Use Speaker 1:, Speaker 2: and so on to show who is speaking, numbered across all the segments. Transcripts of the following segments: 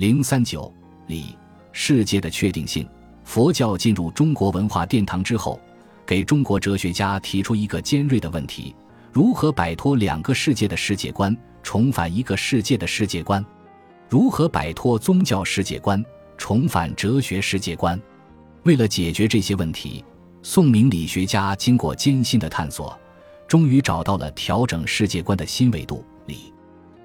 Speaker 1: 零三九里世界的确定性。佛教进入中国文化殿堂之后，给中国哲学家提出一个尖锐的问题：如何摆脱两个世界的世界观，重返一个世界的世界观？如何摆脱宗教世界观，重返哲学世界观？为了解决这些问题，宋明理学家经过艰辛的探索，终于找到了调整世界观的新维度——理。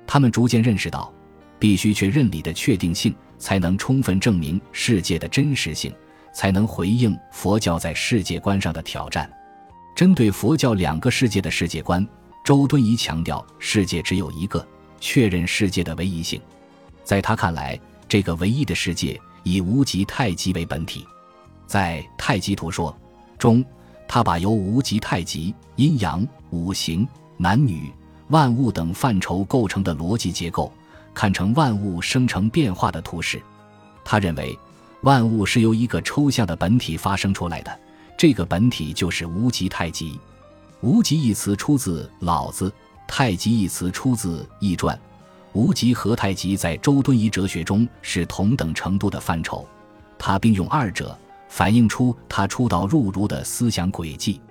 Speaker 1: 他们逐渐认识到，必须确认理的确定性，才能充分证明世界的真实性。才能回应佛教在世界观上的挑战。针对佛教两个世界的世界观，周敦颐强调世界只有一个，确认世界的唯一性。在他看来，这个唯一的世界以无极太极为本体。在《太极图说》中，他把由无极太极、阴阳、五行、男女、万物等范畴构成的逻辑结构，看成万物生成变化的图式。他认为。万物是由一个抽象的本体发生出来的，这个本体就是无极太极。无极一词出自老子，太极一词出自《易传》。无极和太极在周敦颐哲学中是同等程度的范畴，他并用二者反映出他出道入儒的思想轨迹。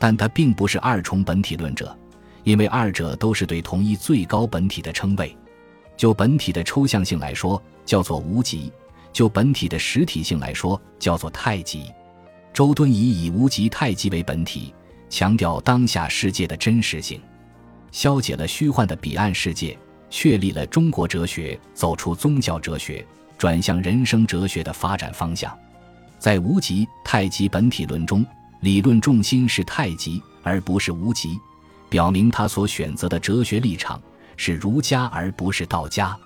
Speaker 1: 但他并不是二重本体论者，因为二者都是对同一最高本体的称谓。就本体的抽象性来说，叫做无极。就本体的实体性来说，叫做太极。周敦颐以无极太极为本体，强调当下世界的真实性，消解了虚幻的彼岸世界，确立了中国哲学走出宗教哲学，转向人生哲学的发展方向。在无极太极本体论中，理论重心是太极而不是无极，表明他所选择的哲学立场是儒家而不是道家。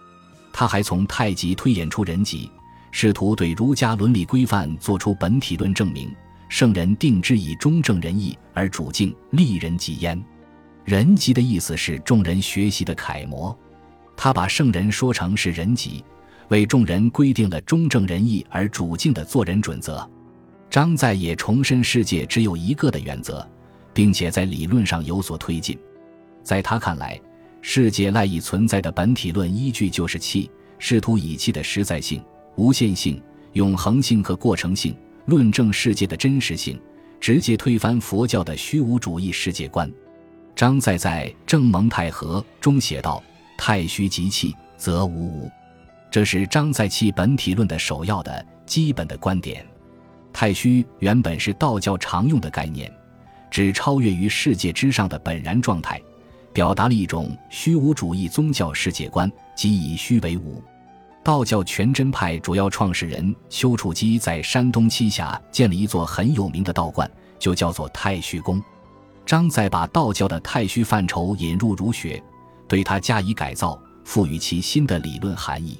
Speaker 1: 他还从太极推演出人极。试图对儒家伦理规范做出本体论证明。圣人定之以中正仁义而主敬，利人及焉。人极的意思是众人学习的楷模。他把圣人说成是人极，为众人规定了中正仁义而主敬的做人准则。张载也重申世界只有一个的原则，并且在理论上有所推进。在他看来，世界赖以存在的本体论依据就是气，试图以气的实在性。无限性、永恒性和过程性，论证世界的真实性，直接推翻佛教的虚无主义世界观。张载在《正蒙太和》中写道：“太虚即气，则无无。”这是张载气本体论的首要的基本的观点。太虚原本是道教常用的概念，指超越于世界之上的本然状态，表达了一种虚无主义宗教世界观，即以虚为无。道教全真派主要创始人丘处机在山东栖霞建了一座很有名的道观，就叫做太虚宫。张载把道教的太虚范畴引入儒学，对它加以改造，赋予其新的理论含义。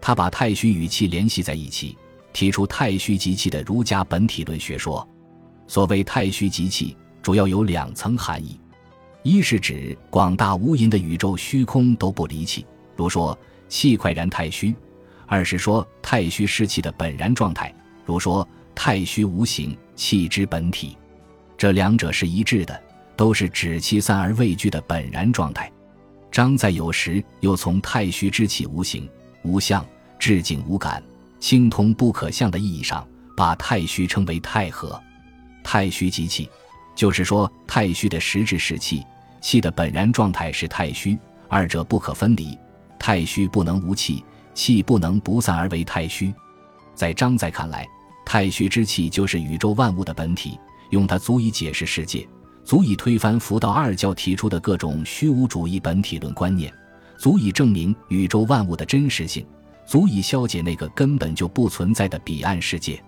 Speaker 1: 他把太虚与气联系在一起，提出太虚即气的儒家本体论学说。所谓太虚即气，主要有两层含义：一是指广大无垠的宇宙虚空都不离气，如说。气快然太虚，二是说太虚是气的本然状态，如说太虚无形，气之本体。这两者是一致的，都是指气散而未聚的本然状态。张载有时又从太虚之气无形、无相、至静无感、清通不可象的意义上，把太虚称为太和。太虚即气，就是说太虚的实质是气，气的本然状态是太虚，二者不可分离。太虚不能无气，气不能不散而为太虚。在张载看来，太虚之气就是宇宙万物的本体，用它足以解释世界，足以推翻佛道二教提出的各种虚无主义本体论观念，足以证明宇宙万物的真实性，足以消解那个根本就不存在的彼岸世界。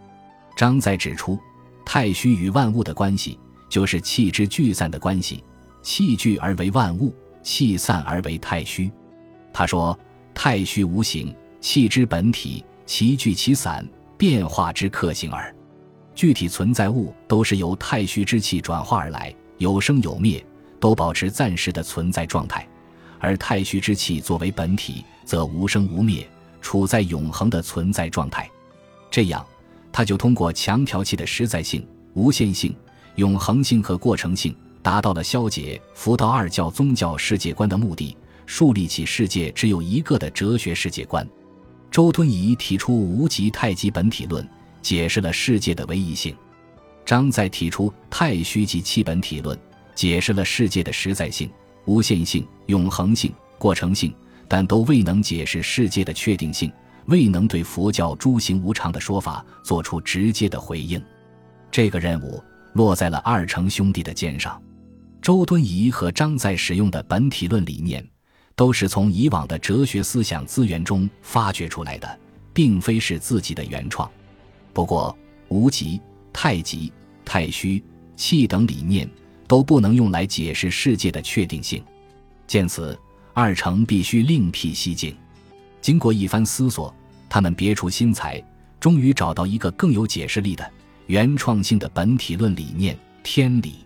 Speaker 1: 张载指出，太虚与万物的关系，就是气之聚散的关系，气聚而为万物，气散而为太虚。他说：“太虚无形，气之本体，其聚其散，变化之克性耳。具体存在物都是由太虚之气转化而来，有生有灭，都保持暂时的存在状态；而太虚之气作为本体，则无生无灭，处在永恒的存在状态。这样，他就通过强调气的实在性、无限性、永恒性和过程性，达到了消解佛道二教宗教世界观的目的。”树立起世界只有一个的哲学世界观，周敦颐提出无极太极本体论，解释了世界的唯一性；张载提出太虚及气本体论，解释了世界的实在性、无限性、永恒性、过程性，但都未能解释世界的确定性，未能对佛教诸行无常的说法做出直接的回应。这个任务落在了二程兄弟的肩上。周敦颐和张载使用的本体论理念，都是从以往的哲学思想资源中发掘出来的，并非是自己的原创。不过，无极、太极、太虚、气等理念都不能用来解释世界的确定性。见此，二程必须另辟蹊径。经过一番思索，他们别出心裁，终于找到一个更有解释力的、原创性的本体论理念——天理。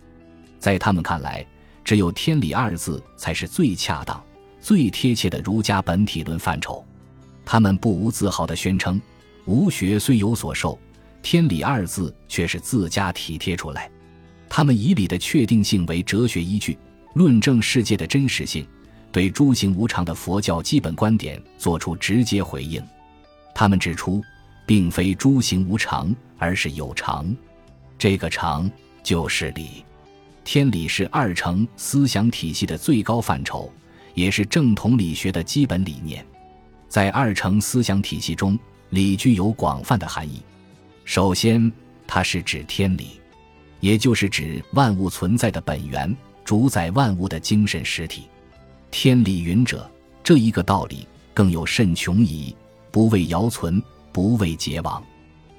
Speaker 1: 在他们看来，只有“天理”二字才是最恰当、最贴切的儒家本体论范畴。他们不无自豪地宣称：“吾学虽有所受，天理二字却是自家体贴出来。”他们以理的确定性为哲学依据，论证世界的真实性，对诸行无常的佛教基本观点作出直接回应。他们指出，并非诸行无常，而是有常，这个常就是理。天理是二程思想体系的最高范畴，也是正统理学的基本理念。在二程思想体系中，理具有广泛的含义。首先，它是指天理，也就是指万物存在的本源，主宰万物的精神实体。天理云者，这一个道理更有甚穷矣！不为尧存，不为桀亡。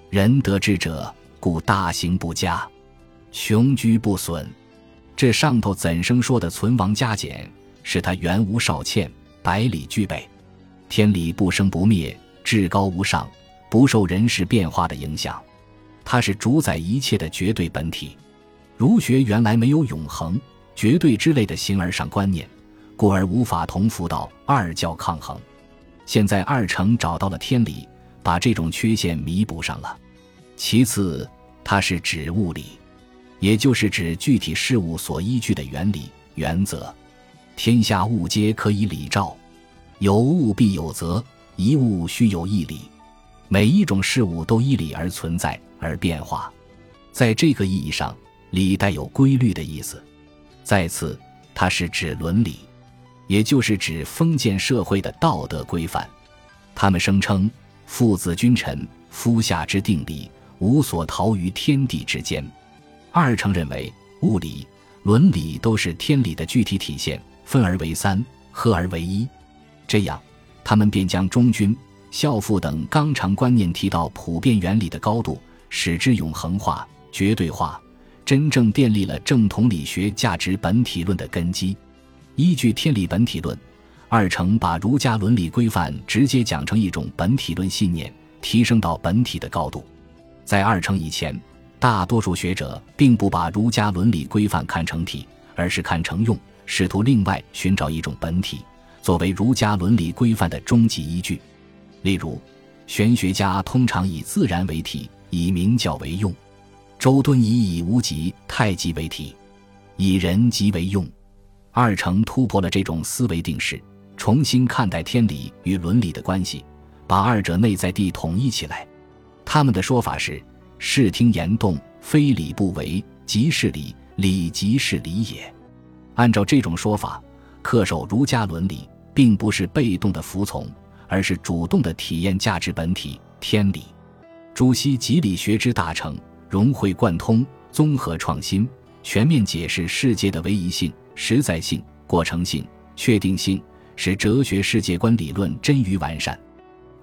Speaker 1: 人得之者，故大行不加，穷居不损。这上头怎生说的存亡加减，是他原无少欠，百里俱备。天理不生不灭，至高无上，不受人事变化的影响。它是主宰一切的绝对本体。儒学原来没有永恒、绝对之类的形而上观念，故而无法同辅导二教抗衡。现在二程找到了天理，把这种缺陷弥补上了。其次，它是指物理。也就是指具体事物所依据的原理、原则。天下物皆可以理照，有物必有则，一物须有一理。每一种事物都依理而存在而变化。在这个意义上，理带有规律的意思。再次，它是指伦理，也就是指封建社会的道德规范。他们声称，父子君臣、夫下之定理，无所逃于天地之间。二程认为，物理、伦理都是天理的具体体现，分而为三，合而为一。这样，他们便将忠君、孝父等纲常观念提到普遍原理的高度，使之永恒化、绝对化，真正奠立了正统理学价值本体论的根基。依据天理本体论，二程把儒家伦理规范直接讲成一种本体论信念，提升到本体的高度。在二程以前。大多数学者并不把儒家伦理规范看成体，而是看成用，试图另外寻找一种本体，作为儒家伦理规范的终极依据。例如，玄学家通常以自然为体，以明教为用；周敦颐以无极太极为体，以人极为用。二程突破了这种思维定式，重新看待天理与伦理的关系，把二者内在地统一起来。他们的说法是。视听言动，非礼不为，即是礼；礼即是礼也。按照这种说法，恪守儒家伦理，并不是被动的服从，而是主动的体验价值本体天理。朱熹集理学之大成，融会贯通，综合创新，全面解释世界的唯一性、实在性、过程性、确定性，使哲学世界观理论臻于完善。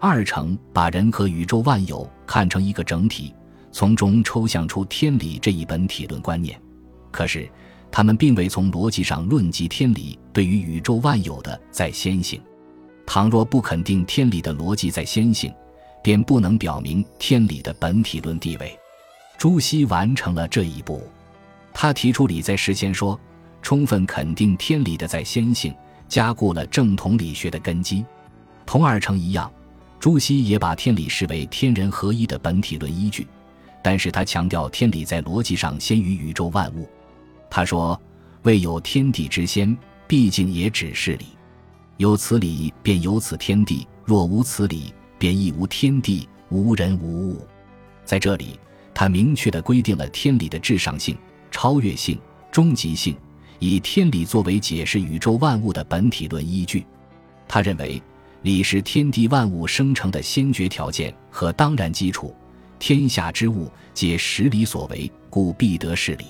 Speaker 1: 二程把人和宇宙万有看成一个整体。从中抽象出天理这一本体论观念，可是他们并未从逻辑上论及天理对于宇宙万有的在先性。倘若不肯定天理的逻辑在先性，便不能表明天理的本体论地位。朱熹完成了这一步，他提出理在事先说，充分肯定天理的在先性，加固了正统理学的根基。同二程一样，朱熹也把天理视为天人合一的本体论依据。但是他强调天理在逻辑上先于宇宙万物。他说：“未有天地之先，毕竟也只是理。有此理，便有此天地；若无此理，便亦无天地，无人无物。在这里，他明确地规定了天理的至上性、超越性、终极性，以天理作为解释宇宙万物的本体论依据。他认为，理是天地万物生成的先决条件和当然基础。天下之物皆实理所为，故必得是理。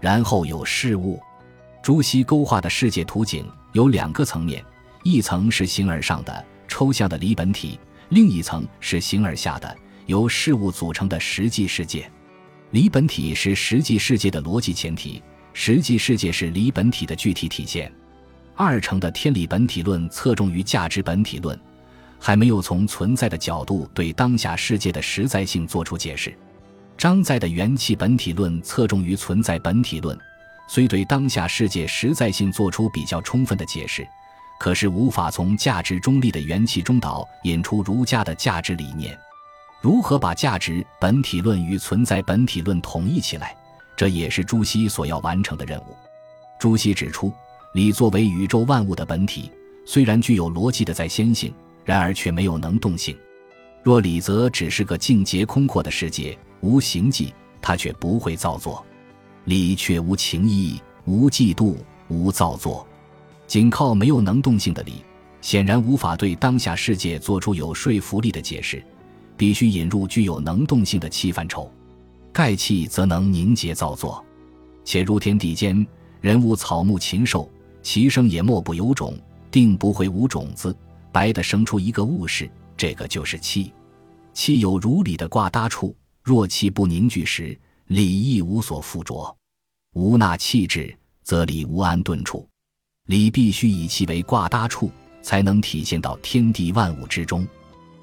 Speaker 1: 然后有事物。朱熹勾画的世界图景有两个层面，一层是形而上的抽象的理本体，另一层是形而下的由事物组成的实际世界。理本体是实际世界的逻辑前提，实际世界是理本体的具体体现。二程的天理本体论侧重于价值本体论，还没有从存在的角度对当下世界的实在性作出解释。张载的元气本体论侧重于存在本体论。虽对当下世界实在性做出比较充分的解释，可是无法从价值中立的元气中导引出儒家的价值理念。如何把价值本体论与存在本体论统一起来，这也是朱熹所要完成的任务。朱熹指出，理作为宇宙万物的本体，虽然具有逻辑的在先性，然而却没有能动性。若理则只是个境界空阔的世界，无形迹，它却不会造作。理却无情意，无嫉妒，无造作，仅靠没有能动性的理，显然无法对当下世界做出有说服力的解释。必须引入具有能动性的气范畴，盖气则能凝结造作。且如天地间，人物草木禽兽，其生也莫不有种，定不会无种子，白的生出一个物事，这个就是气。气有如理的挂搭处，若气不凝聚时，理亦无所附着。无纳气质，则理无安顿处。理必须以气为挂搭处，才能体现到天地万物之中。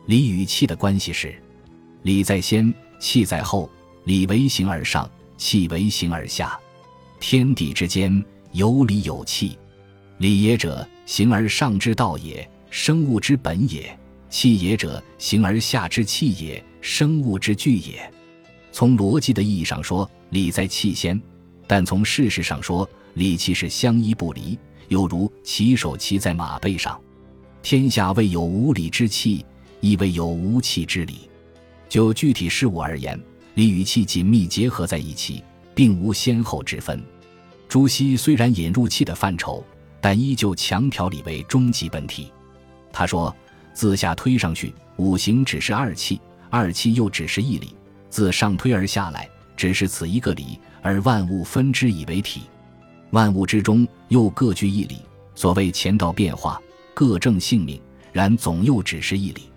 Speaker 1: 理与气的关系是：理在先，气在后；理为形而上，气为形而下。天地之间有理有气。理也者，形而上之道也，生物之本也；气也者，形而下之气也，生物之具也。从逻辑的意义上说，理在气先。但从事实上说，理气是相依不离，犹如骑手骑在马背上。天下未有无理之气，亦未有无气之理。就具体事物而言，理与气紧密结合在一起，并无先后之分。朱熹虽然引入气的范畴，但依旧强调理为终极本体。他说：“自下推上去，五行只是二气，二气又只是一理；自上推而下来，只是此一个理。”而万物分之以为体，万物之中又各具一理。所谓前道变化，各正性命，然总又只是一理。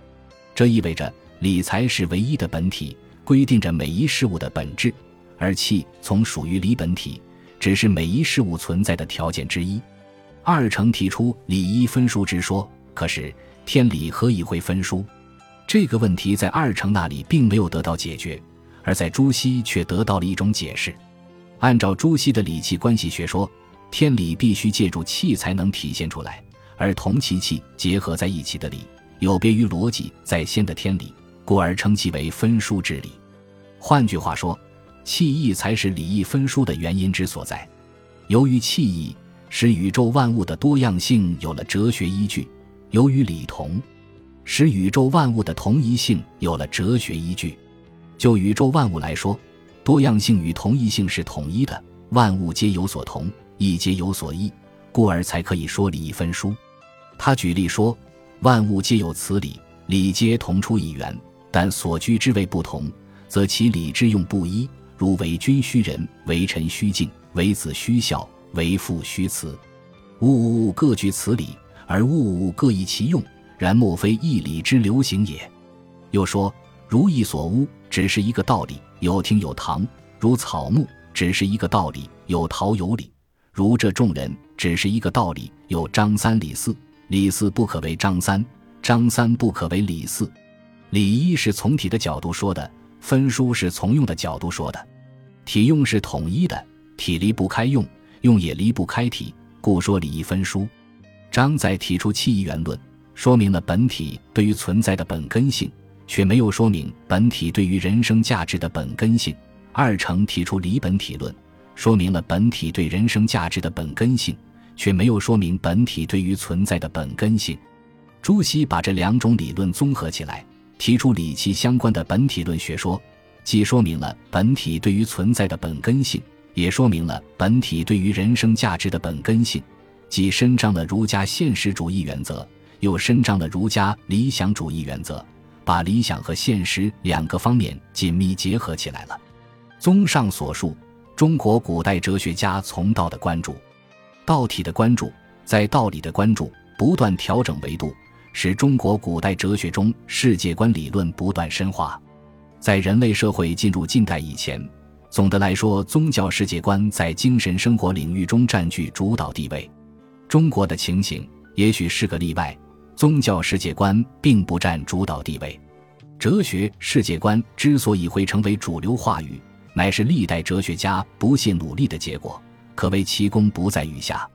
Speaker 1: 这意味着理才是唯一的本体，规定着每一事物的本质；而气从属于理本体，只是每一事物存在的条件之一。二程提出理一分殊之说，可是天理何以会分殊？这个问题在二程那里并没有得到解决，而在朱熹却得到了一种解释。按照朱熹的理气关系学说，天理必须借助气才能体现出来，而同其气结合在一起的理，有别于逻辑在先的天理，故而称其为分殊之理。换句话说，气意才是理义分殊的原因之所在。由于气意使宇宙万物的多样性有了哲学依据，由于理同使宇宙万物的同一性有了哲学依据。就宇宙万物来说。多样性与同一性是统一的，万物皆有所同，亦皆有所异，故而才可以说理一分殊。他举例说，万物皆有此理，理皆同出一源，但所居之位不同，则其理之用不一。如为君虚仁，为臣虚敬，为子虚孝，为父虚慈。物物各具此理，而物物各异其用，然莫非一理之流行也。又说，如意所屋，只是一个道理。有听有堂，如草木，只是一个道理；有桃有李，如这众人，只是一个道理；有张三李四，李四不可为张三，张三不可为李四。理一是从体的角度说的，分殊是从用的角度说的。体用是统一的，体离不开用，用也离不开体，故说理一分殊。张载提出气一元论，说明了本体对于存在的本根性。却没有说明本体对于人生价值的本根性。二程提出离本体论，说明了本体对人生价值的本根性，却没有说明本体对于存在的本根性。朱熹把这两种理论综合起来，提出理其相关的本体论学说，既说明了本体对于存在的本根性，也说明了本体对于人生价值的本根性，既伸张了儒家现实主义原则，又伸张了儒家理想主义原则，把理想和现实两个方面紧密结合起来了。综上所述，中国古代哲学家从道的关注，道体的关注，在道理的关注，不断调整维度，使中国古代哲学中世界观理论不断深化。在人类社会进入近代以前，总的来说，宗教世界观在精神生活领域中占据主导地位。中国的情形也许是个例外，宗教世界观并不占主导地位。哲学世界观之所以会成为主流话语，乃是历代哲学家不懈努力的结果，可谓其功不在于下。